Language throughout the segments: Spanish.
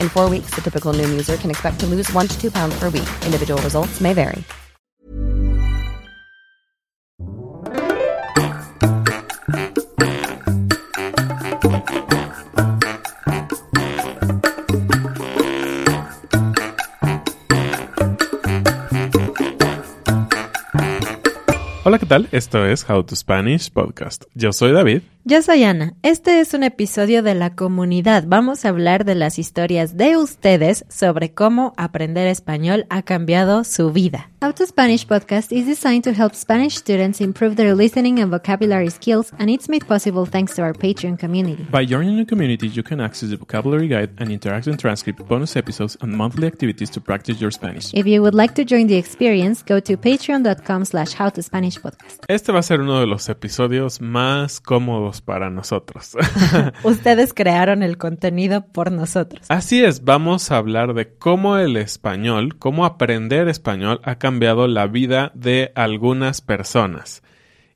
In four weeks, the typical Noom user can expect to lose one to two pounds per week. Individual results may vary. Hola, ¿qué tal? Esto es How to Spanish Podcast. Yo soy David. Yo soy Ana. Este es un episodio de la comunidad. Vamos a hablar de las historias de ustedes sobre cómo aprender español ha cambiado su vida. How to Spanish podcast is designed to help Spanish students improve their listening and vocabulary skills, and it's made possible thanks to our Patreon community. By joining the community, you can access the vocabulary guide and interactive transcript, bonus episodes, and monthly activities to practice your Spanish. If you would like to join the experience, go to patreon.com slash howtospanishpodcast. Este va a ser uno de los episodios más cómodos para nosotros. Ustedes crearon el contenido por nosotros. Así es, vamos a hablar de cómo el español, cómo aprender español ha cambiado la vida de algunas personas.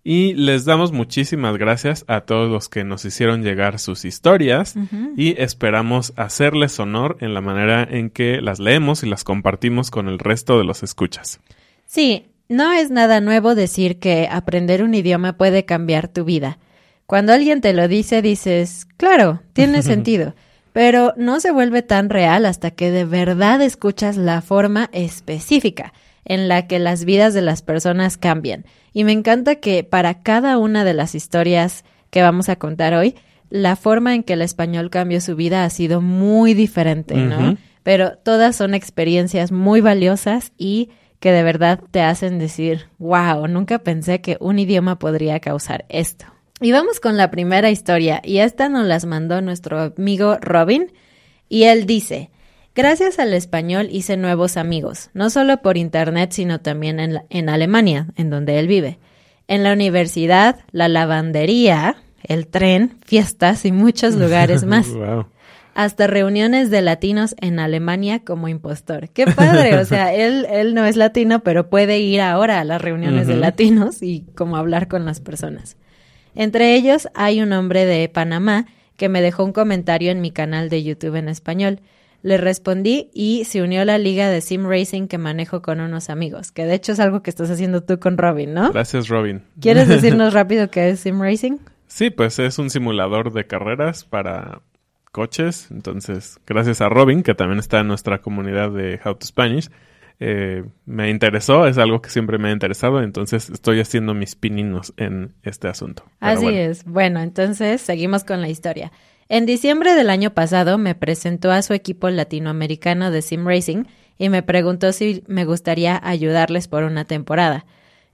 Y les damos muchísimas gracias a todos los que nos hicieron llegar sus historias y esperamos hacerles honor en la manera en que las leemos y las compartimos con el resto de los escuchas. Sí, no es nada nuevo decir que aprender un idioma puede cambiar tu vida. Cuando alguien te lo dice, dices, claro, tiene sentido, pero no se vuelve tan real hasta que de verdad escuchas la forma específica en la que las vidas de las personas cambian. Y me encanta que para cada una de las historias que vamos a contar hoy, la forma en que el español cambió su vida ha sido muy diferente, ¿no? Pero todas son experiencias muy valiosas y que de verdad te hacen decir, wow, nunca pensé que un idioma podría causar esto. Y vamos con la primera historia, y esta nos las mandó nuestro amigo Robin, y él dice, gracias al español hice nuevos amigos, no solo por internet, sino también en, la- en Alemania, en donde él vive. En la universidad, la lavandería, el tren, fiestas y muchos lugares más Wow. hasta reuniones de latinos en Alemania como impostor. Qué padre, o sea, él, él no es latino, pero puede ir ahora a las reuniones de latinos y como hablar con las personas. Entre ellos hay un hombre de Panamá que me dejó un comentario en mi canal de YouTube en español. Le respondí y se unió a la liga de sim racing que manejo con unos amigos, que de hecho es algo que estás haciendo tú con Robin, ¿no? Gracias, Robin. ¿Quieres decirnos rápido qué es sim racing? Sí, pues es un simulador de carreras para coches. Entonces, gracias a Robin, que también está en nuestra comunidad de How to Spanish, eh, me interesó, es algo que siempre me ha interesado, entonces estoy haciendo mis pininos en este asunto. Así bueno. es. Bueno, entonces seguimos con la historia. En diciembre del año pasado me presentó a su equipo latinoamericano de Sim Racing y me preguntó si me gustaría ayudarles por una temporada.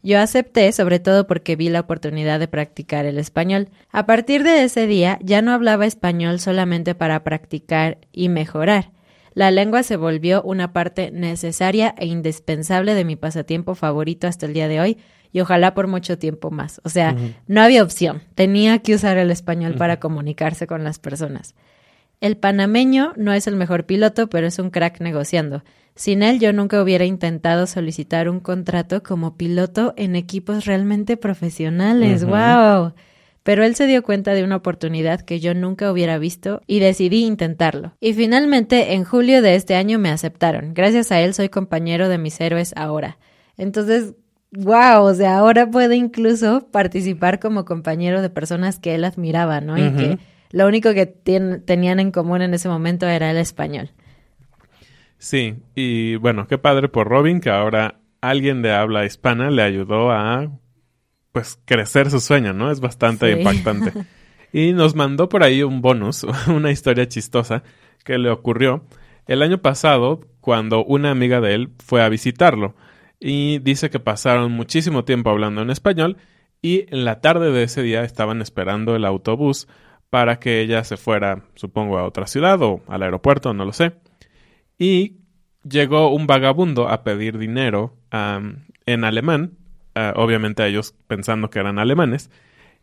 Yo acepté, sobre todo porque vi la oportunidad de practicar el español. A partir de ese día ya no hablaba español solamente para practicar y mejorar. La lengua se volvió una parte necesaria e indispensable de mi pasatiempo favorito hasta el día de hoy y ojalá por mucho tiempo más. O sea, no había opción. Tenía que usar el español para comunicarse con las personas. El panameño no es el mejor piloto, pero es un crack negociando. Sin él yo nunca hubiera intentado solicitar un contrato como piloto en equipos realmente profesionales. ¡Wow! Pero él se dio cuenta de una oportunidad que yo nunca hubiera visto y decidí intentarlo. Y finalmente, en julio de este año me aceptaron. Gracias a él soy compañero de mis héroes ahora. Entonces, wow, o sea, ahora puede incluso participar como compañero de personas que él admiraba, ¿no? Y que lo único que tenían en común en ese momento era el español. Sí, y bueno, qué padre por Robin que ahora alguien de habla hispana le ayudó a pues crecer su sueño, ¿no? Es bastante impactante. Y nos mandó por ahí un bonus, una historia chistosa que le ocurrió el año pasado cuando una amiga de él fue a visitarlo y dice que pasaron muchísimo tiempo hablando en español y en la tarde de ese día estaban esperando el autobús para que ella se fuera, supongo, a otra ciudad o al aeropuerto, no lo sé. Y llegó un vagabundo a pedir dinero en alemán, uh, obviamente ellos pensando que eran alemanes,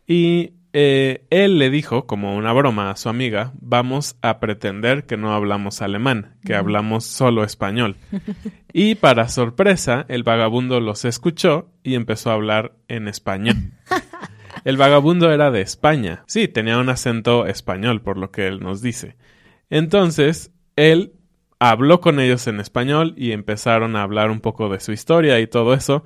y eh, él le dijo, como una broma a su amiga, vamos a pretender que no hablamos alemán, que hablamos solo español. y para sorpresa, el vagabundo los escuchó y empezó a hablar en español. El vagabundo era de España. Sí, tenía un acento español, por lo que él nos dice. Entonces, él habló con ellos en español y empezaron a hablar un poco de su historia y todo eso.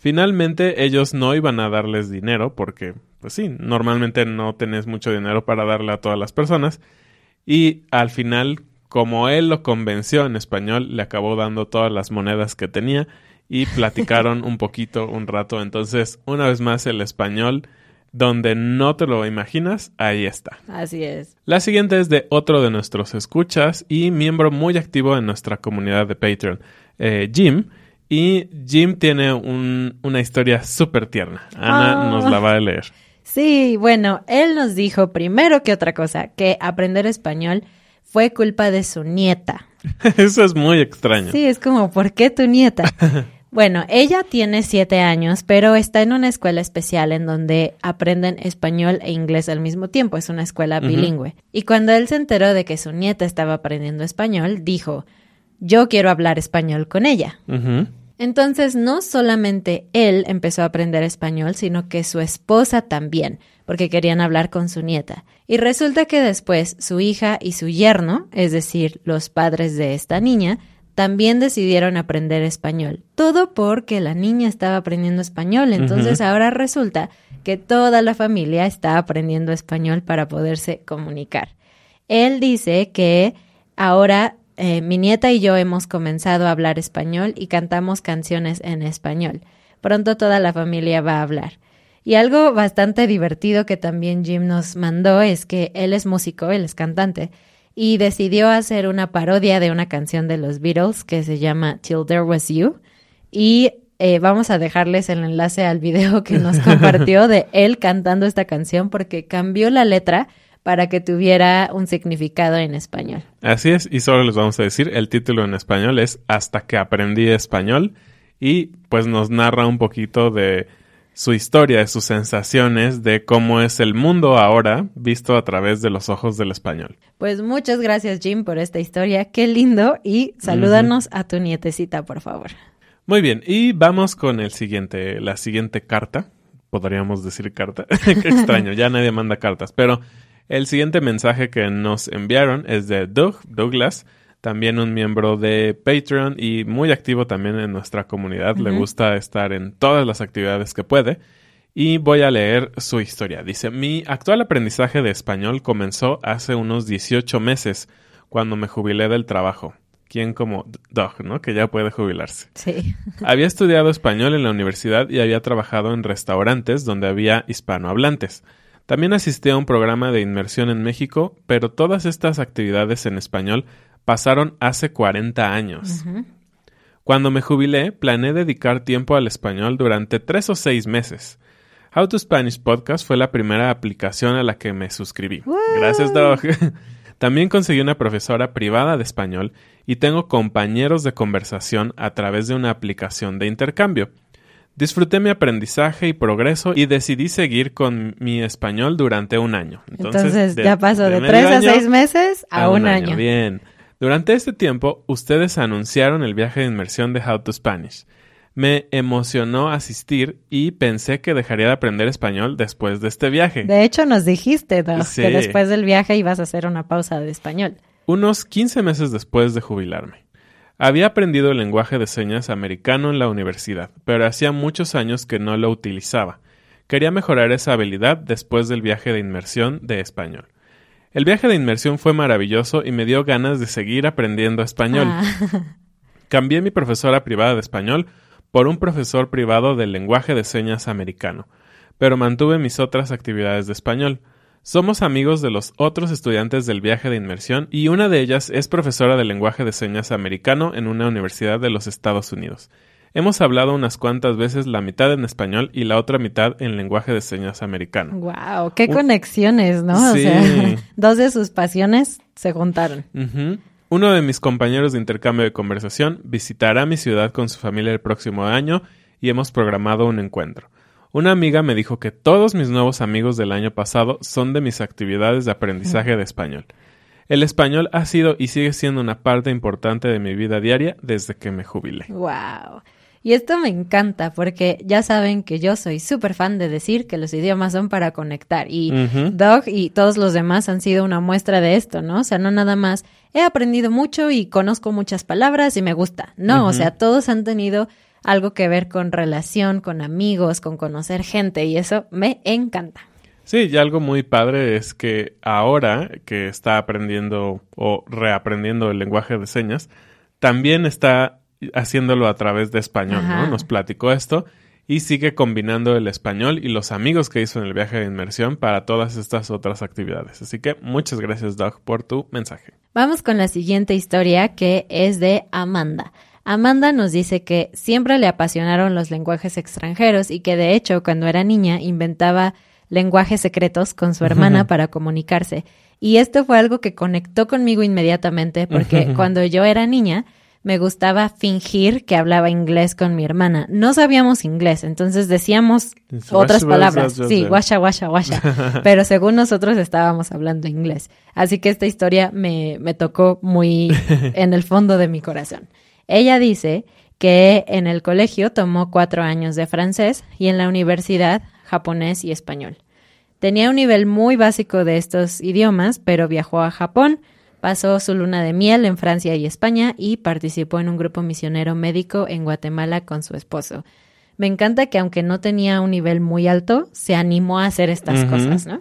Finalmente ellos no iban a darles dinero porque, pues sí, normalmente no tenés mucho dinero para darle a todas las personas. Y al final, como él lo convenció en español, le acabó dando todas las monedas que tenía y platicaron un poquito, un rato. Entonces, una vez más, el español donde no te lo imaginas, ahí está. Así es. La siguiente es de otro de nuestros escuchas y miembro muy activo en nuestra comunidad de Patreon, eh, Jim. Y Jim tiene una historia súper tierna. Ana Ah. nos la va a leer. Sí, bueno, él nos dijo primero que otra cosa, que aprender español fue culpa de su nieta. Eso es muy extraño. Sí, es como, ¿por qué tu nieta? Bueno, ella tiene siete años, pero está en una escuela especial en donde aprenden español e inglés al mismo tiempo. Es una escuela bilingüe. Y cuando él se enteró de que su nieta estaba aprendiendo español, dijo, yo quiero hablar español con ella. Ujú. Entonces, no solamente él empezó a aprender español, sino que su esposa también, porque querían hablar con su nieta. Y resulta que después su hija y su yerno, es decir, los padres de esta niña, también decidieron aprender español. Todo porque la niña estaba aprendiendo español. Entonces ahora resulta que toda la familia está aprendiendo español para poderse comunicar. Él dice que ahora eh, mi nieta y yo hemos comenzado a hablar español y cantamos canciones en español. Pronto toda la familia va a hablar. Y algo bastante divertido que también Jim nos mandó es que él es músico, él es cantante, y decidió hacer una parodia de una canción de los Beatles que se llama Till There Was You. Y eh, vamos a dejarles el enlace al video que nos compartió de él cantando esta canción porque cambió la letra para que tuviera un significado en español. Así es, y solo les vamos a decir, el título en español es Hasta que aprendí español y pues nos narra un poquito de su historia, de sus sensaciones, de cómo es el mundo ahora visto a través de los ojos del español. Pues muchas gracias Jim por esta historia, qué lindo y salúdanos a tu nietecita por favor. Muy bien, y vamos con el siguiente, la siguiente carta. Podríamos decir carta. Qué extraño, ya nadie manda cartas. Pero el siguiente mensaje que nos enviaron es de Doug, Douglas, también un miembro de Patreon y muy activo también en nuestra comunidad. Le gusta estar en todas las actividades que puede. Y voy a leer su historia. Dice, mi actual aprendizaje de español comenzó hace unos 18 meses, cuando me jubilé del trabajo. ¿Quién como Doug, no? Que ya puede jubilarse. Sí. Había estudiado español en la universidad y había trabajado en restaurantes donde había hispanohablantes. También asistí a un programa de inmersión en México, pero todas estas actividades en español pasaron hace 40 años. Cuando me jubilé, planeé dedicar tiempo al español durante tres o seis meses. How to Spanish Podcast fue la primera aplicación a la que me suscribí. Gracias, Doug. También conseguí una profesora privada de español y tengo compañeros de conversación a través de una aplicación de intercambio. Disfruté mi aprendizaje y progreso y decidí seguir con mi español durante un año. Entonces, de- ya pasó de, tres a seis meses a, un año. Bien. Durante este tiempo, ustedes anunciaron el viaje de inmersión de How to Spanish. Me emocionó asistir y pensé que dejaría de aprender español después de este viaje. De hecho, nos dijiste, Sí. que después del viaje ibas a hacer una pausa de español. Unos 15 meses después de jubilarme. Había aprendido el lenguaje de señas americano en la universidad, pero hacía muchos años que no lo utilizaba. Quería mejorar esa habilidad después del viaje de inmersión de español. El viaje de inmersión fue maravilloso y me dio ganas de seguir aprendiendo español. Ah, Cambié mi profesora privada de español por un profesor privado del lenguaje de señas americano, pero mantuve mis otras actividades de español. Somos amigos de los otros estudiantes del viaje de inmersión y una de ellas es profesora de lenguaje de señas americano en una universidad de los Estados Unidos. Hemos hablado unas cuantas veces la mitad en español y la otra mitad en lenguaje de señas americano. wow, qué conexiones, ¿no? Sí. O sea, dos de sus pasiones se juntaron. Uno de mis compañeros de intercambio de conversación visitará mi ciudad con su familia el próximo año y hemos programado un encuentro. Una amiga me dijo que todos mis nuevos amigos del año pasado son de mis actividades de aprendizaje de español. El español ha sido y sigue siendo una parte importante de mi vida diaria desde que me jubilé. Wow. Y esto me encanta porque ya saben que yo soy súper fan de decir que los idiomas son para conectar y Ujú. Doug y todos los demás han sido una muestra de esto, ¿no? O sea, no nada más he aprendido mucho y conozco muchas palabras y me gusta. No, o sea, todos han tenido algo que ver con relación, con amigos, con conocer gente y eso me encanta. Sí, y algo muy padre es que ahora que está aprendiendo o reaprendiendo el lenguaje de señas, también está haciéndolo a través de español, Ajá. ¿no? Nos platicó esto y sigue combinando el español y los amigos que hizo en el viaje de inmersión para todas estas otras actividades. Así que muchas gracias, Doug, por tu mensaje. Vamos con la siguiente historia que es de Amanda. Amanda nos dice que siempre le apasionaron los lenguajes extranjeros y que de hecho cuando era niña inventaba lenguajes secretos con su hermana para comunicarse. Y esto fue algo que conectó conmigo inmediatamente porque cuando yo era niña me gustaba fingir que hablaba inglés con mi hermana. No sabíamos inglés, entonces decíamos otras "Wash, wash, palabras. wash, Sí, wash". guasha, guasha, guasha. Pero según nosotros estábamos hablando inglés. Así que esta historia me, me tocó muy en el fondo de mi corazón. Ella dice que en el colegio tomó cuatro años de francés y en la universidad japonés y español. Tenía un nivel muy básico de estos idiomas, pero viajó a Japón, pasó su luna de miel en Francia y España y participó en un grupo misionero médico en Guatemala con su esposo. Me encanta que aunque no tenía un nivel muy alto, se animó a hacer estas cosas, ¿no?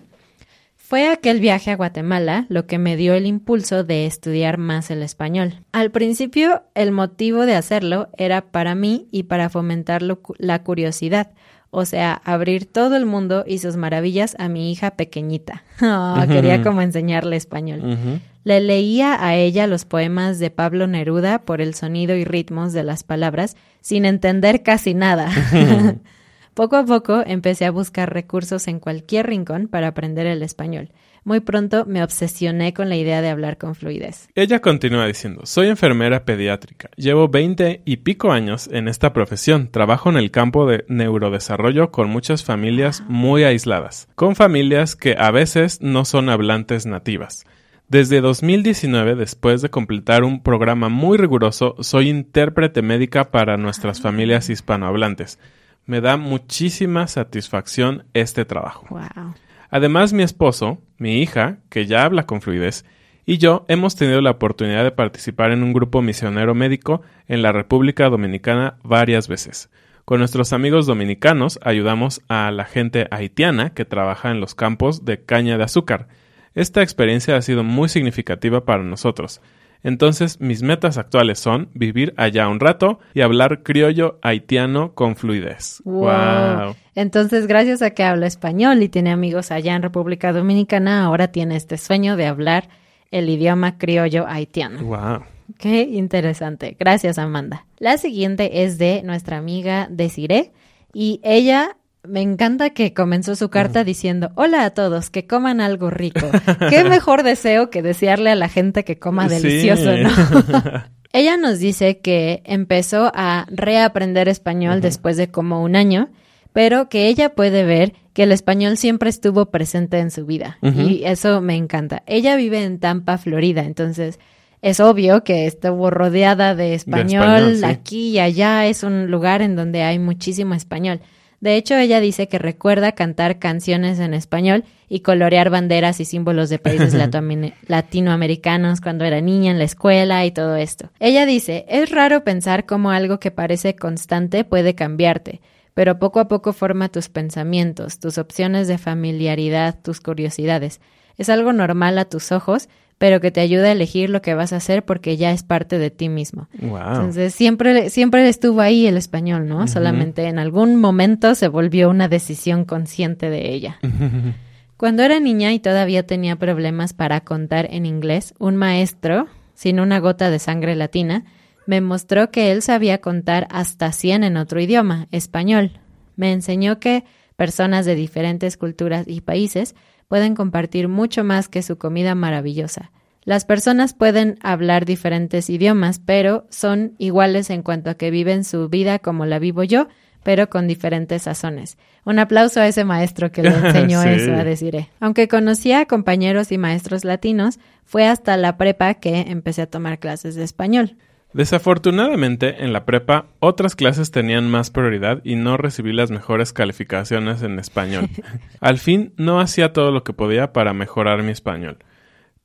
Fue aquel viaje a Guatemala lo que me dio el impulso de estudiar más el español. Al principio, el motivo de hacerlo era para mí y para fomentar lo la curiosidad, o sea, abrir todo el mundo y sus maravillas a mi hija pequeñita. Ah, Quería como enseñarle español. Le leía a ella los poemas de Pablo Neruda por el sonido y ritmos de las palabras, sin entender casi nada. poco a poco empecé a buscar recursos en cualquier rincón para aprender el español. Muy pronto me obsesioné con la idea de hablar con fluidez. Ella continúa diciendo, soy enfermera pediátrica, llevo 20 y pico años en esta profesión, trabajo en el campo de neurodesarrollo con muchas familias muy aisladas, con familias que a veces no son hablantes nativas. Desde 2019, después de completar un programa muy riguroso, soy intérprete médica para nuestras familias hispanohablantes. Me da muchísima satisfacción este trabajo. Wow. Además, mi esposo, mi hija, que ya habla con fluidez, y yo hemos tenido la oportunidad de participar en un grupo misionero médico en la República Dominicana varias veces. Con nuestros amigos dominicanos ayudamos a la gente haitiana que trabaja en los campos de caña de azúcar. Esta experiencia ha sido muy significativa para nosotros. Entonces, mis metas actuales son vivir allá un rato y hablar criollo haitiano con fluidez. Wow. Wow. Entonces, gracias a que habla español y tiene amigos allá en República Dominicana, ahora tiene este sueño de hablar el idioma criollo haitiano. Wow. Qué interesante. Gracias, Amanda. La siguiente es de nuestra amiga Desiree y ella me encanta que comenzó su carta diciendo, hola a todos, que coman algo rico. Qué mejor deseo que desearle a la gente que coma Sí. delicioso, ¿no? ella nos dice que empezó a reaprender español después de como un año, pero que ella puede ver que el español siempre estuvo presente en su vida y eso me encanta. Ella vive en Tampa, Florida, entonces Es obvio que estuvo rodeada de español, español, sí. aquí y allá, es un lugar en donde hay muchísimo español. De hecho, ella dice que recuerda cantar canciones en español y colorear banderas y símbolos de países latinoamer- latinoamericanos cuando era niña en la escuela y todo esto. Ella dice, es raro pensar cómo algo que parece constante puede cambiarte, pero poco a poco forma tus pensamientos, tus opciones de familiaridad, tus curiosidades. Es algo normal a tus ojos, pero que te ayuda a elegir lo que vas a hacer porque ya es parte de ti mismo. Wow. Entonces siempre, siempre estuvo ahí el español, ¿no? Solamente en algún momento se volvió una decisión consciente de ella. Cuando era niña y todavía tenía problemas para contar en inglés, un maestro, sin una gota de sangre latina, me mostró que él sabía contar hasta 100 en otro idioma, español. Me enseñó que personas de diferentes culturas y países pueden compartir mucho más que su comida maravillosa. Las personas pueden hablar diferentes idiomas, pero son iguales en cuanto a que viven su vida como la vivo yo, pero con diferentes sazones. Un aplauso a ese maestro que le enseñó Sí. eso a Desiree. Aunque conocía a compañeros y maestros latinos, fue hasta la prepa que empecé a tomar clases de español. Desafortunadamente, en la prepa, otras clases tenían más prioridad y no recibí las mejores calificaciones en español. Al fin, no hacía todo lo que podía para mejorar mi español,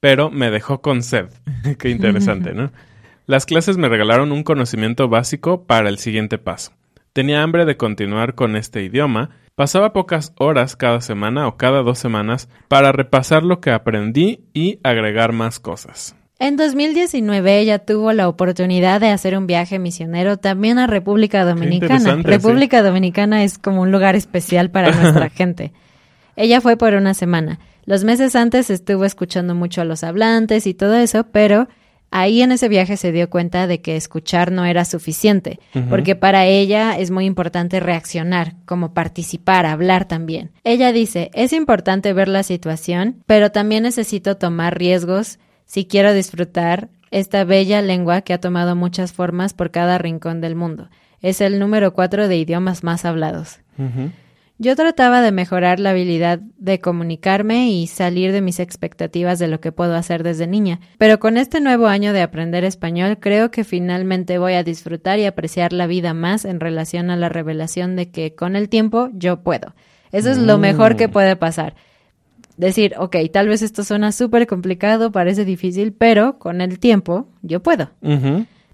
pero me dejó con sed. Qué interesante, ¿no? Las clases me regalaron un conocimiento básico para el siguiente paso. Tenía hambre de continuar con este idioma, pasaba pocas horas cada semana o cada dos semanas para repasar lo que aprendí y agregar más cosas. En 2019 ella tuvo la oportunidad de hacer un viaje misionero también a República Dominicana. República Dominicana es como un lugar especial para nuestra gente. Ella fue por una semana. Los meses antes estuvo escuchando mucho a los hablantes y todo eso, pero ahí en ese viaje se dio cuenta de que escuchar no era suficiente, porque para ella es muy importante reaccionar, como participar, hablar también. Ella dice, es importante ver la situación, pero también necesito tomar riesgos si quiero disfrutar esta bella lengua que ha tomado muchas formas por cada rincón del mundo. Es el número cuatro de idiomas más hablados. Yo trataba de mejorar la habilidad de comunicarme y salir de mis expectativas de lo que puedo hacer desde niña, pero con este nuevo año de aprender español creo que finalmente voy a disfrutar y apreciar la vida más en relación a la revelación de que con el tiempo yo puedo. Eso es lo mejor que puede pasar. Decir, ok, tal vez esto suena súper complicado, parece difícil, pero con el tiempo yo puedo.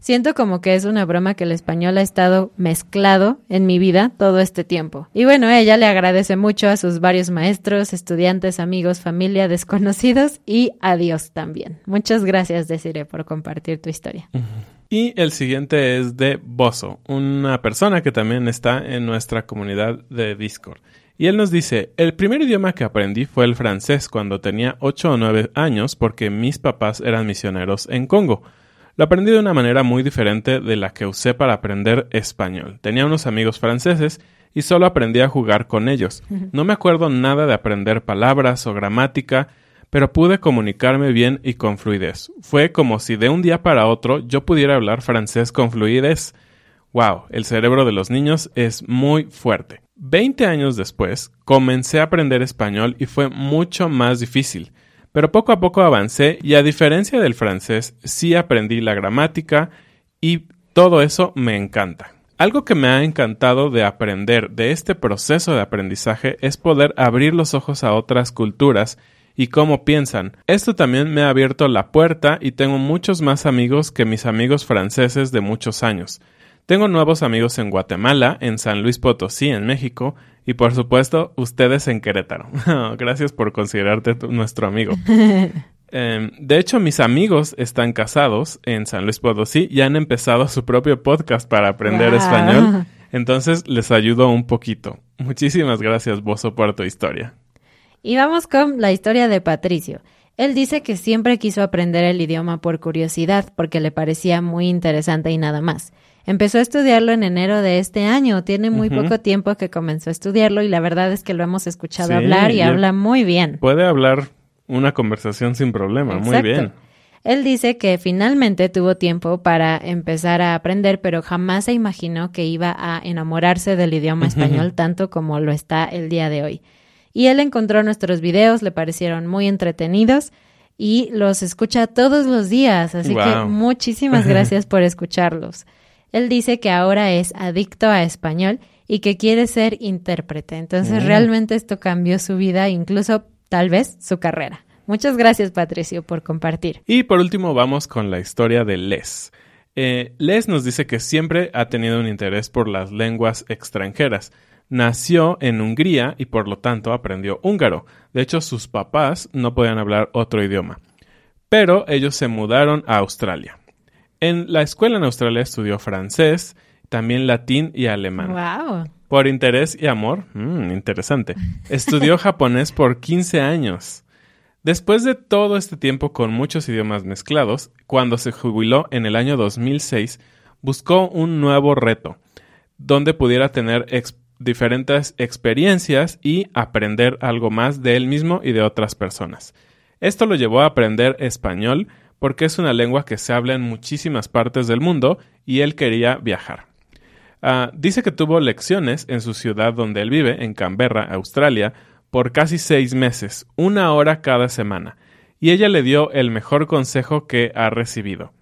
Siento como que es una broma que el español ha estado mezclado en mi vida todo este tiempo. Y bueno, ella le agradece mucho a sus varios maestros, estudiantes, amigos, familia, desconocidos y a Dios también. Muchas gracias, Desiree, por compartir tu historia. Y el siguiente es de Bozo, una persona que también está en nuestra comunidad de Discord. Y él nos dice, el primer idioma que aprendí fue el francés cuando tenía 8 o 9 años porque mis papás eran misioneros en Congo. Lo aprendí de una manera muy diferente de la que usé para aprender español. Tenía unos amigos franceses y solo aprendí a jugar con ellos. No me acuerdo nada de aprender palabras o gramática, pero pude comunicarme bien y con fluidez. Fue como si de un día para otro yo pudiera hablar francés con fluidez. Wow, el cerebro de los niños es muy fuerte. Veinte años después, comencé a aprender español y fue mucho más difícil. Pero poco a poco avancé y a diferencia del francés, sí aprendí la gramática y todo eso me encanta. Algo que me ha encantado de aprender de este proceso de aprendizaje es poder abrir los ojos a otras culturas y cómo piensan. Esto también me ha abierto la puerta y tengo muchos más amigos que mis amigos franceses de muchos años. Tengo nuevos amigos en Guatemala, en San Luis Potosí, en México, y por supuesto, ustedes en Querétaro. Gracias por considerarte tu- nuestro amigo. Em, de hecho, mis amigos están casados en San Luis Potosí y han empezado su propio podcast para aprender Wow. español. Entonces, les ayudo un poquito. Muchísimas gracias, Bozo, por tu historia. Y vamos con la historia de Patricio. Él dice que siempre quiso aprender el idioma por curiosidad, porque le parecía muy interesante y nada más. Empezó a estudiarlo en enero de este año, tiene muy poco tiempo que comenzó a estudiarlo y la verdad es que lo hemos escuchado Sí, hablar y y- habla muy bien. Puede hablar una conversación sin problema. Muy bien. Él dice que finalmente tuvo tiempo para empezar a aprender, pero jamás se imaginó que iba a enamorarse del idioma español tanto como lo está el día de hoy. Y él encontró nuestros videos, le parecieron muy entretenidos y los escucha todos los días, así que muchísimas gracias por escucharlos. Él dice que ahora es adicto a español y que quiere ser intérprete. Entonces, realmente esto cambió su vida, incluso tal vez su carrera. Muchas gracias, Patricio, por compartir. Y por último vamos con la historia de Les. Eh, Les nos dice que siempre ha tenido un interés por las lenguas extranjeras. Nació en Hungría y por lo tanto aprendió húngaro. De hecho, sus papás no podían hablar otro idioma. Pero ellos se mudaron a Australia. En la escuela en Australia estudió francés, también latín y alemán. Wow. Por interés y amor, mm, interesante. Estudió japonés por 15 años. Después de todo este tiempo con muchos idiomas mezclados, cuando se jubiló en el año 2006, buscó un nuevo reto, donde pudiera tener ex- diferentes experiencias y aprender algo más de él mismo y de otras personas. Esto lo llevó a aprender español porque es una lengua que se habla en muchísimas partes del mundo y él quería viajar. Ah, dice que tuvo lecciones en su ciudad donde él vive, en Canberra, Australia, por casi seis meses, una hora cada semana, y ella le dio el mejor consejo que ha recibido.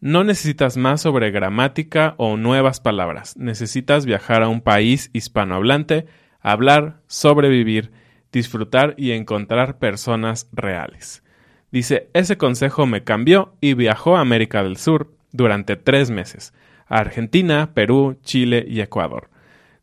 No necesitas más sobre gramática o nuevas palabras, necesitas viajar a un país hispanohablante, hablar, sobrevivir, disfrutar y encontrar personas reales. Dice, ese consejo me cambió y viajó a América del Sur durante tres meses, a Argentina, Perú, Chile y Ecuador.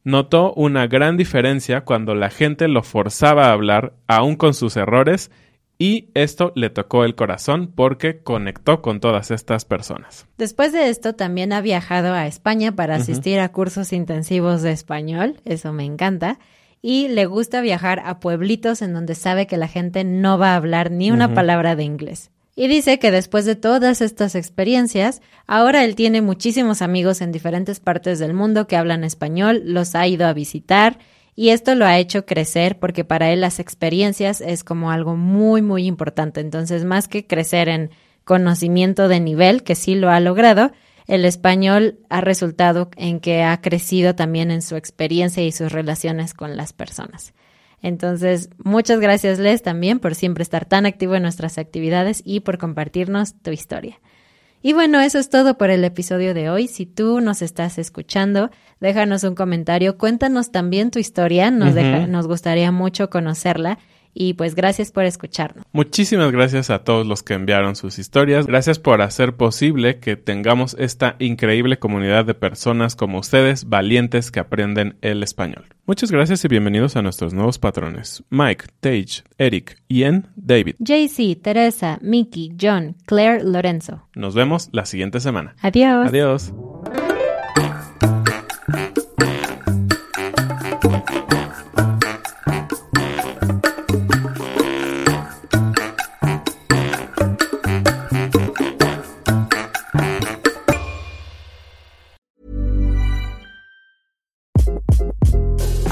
Notó una gran diferencia cuando la gente lo forzaba a hablar, aún con sus errores, y esto le tocó el corazón porque conectó con todas estas personas. Después de esto, también ha viajado a España para asistir a cursos intensivos de español, eso me encanta, y le gusta viajar a pueblitos en donde sabe que la gente no va a hablar ni una palabra de inglés. Y dice que después de todas estas experiencias, ahora él tiene muchísimos amigos en diferentes partes del mundo que hablan español, los ha ido a visitar y esto lo ha hecho crecer porque para él las experiencias es como algo muy, muy importante. Entonces, más que crecer en conocimiento de nivel, que sí lo ha logrado, el español ha resultado en que ha crecido también en su experiencia y sus relaciones con las personas. Entonces, muchas gracias Les también por siempre estar tan activo en nuestras actividades y por compartirnos tu historia. Y bueno, eso es todo por el episodio de hoy. Si tú nos estás escuchando, déjanos un comentario, cuéntanos también tu historia, nos, deja- nos gustaría mucho conocerla. Y pues gracias por escucharnos. Muchísimas gracias a todos los que enviaron sus historias. Gracias por hacer posible que tengamos esta increíble comunidad de personas como ustedes, valientes que aprenden el español. Muchas gracias y bienvenidos a nuestros nuevos patrones. Mike, Tage, Eric, Ian, David. JC, Teresa, Mickey, John, Claire, Lorenzo. Nos vemos la siguiente semana. Adiós. Adiós.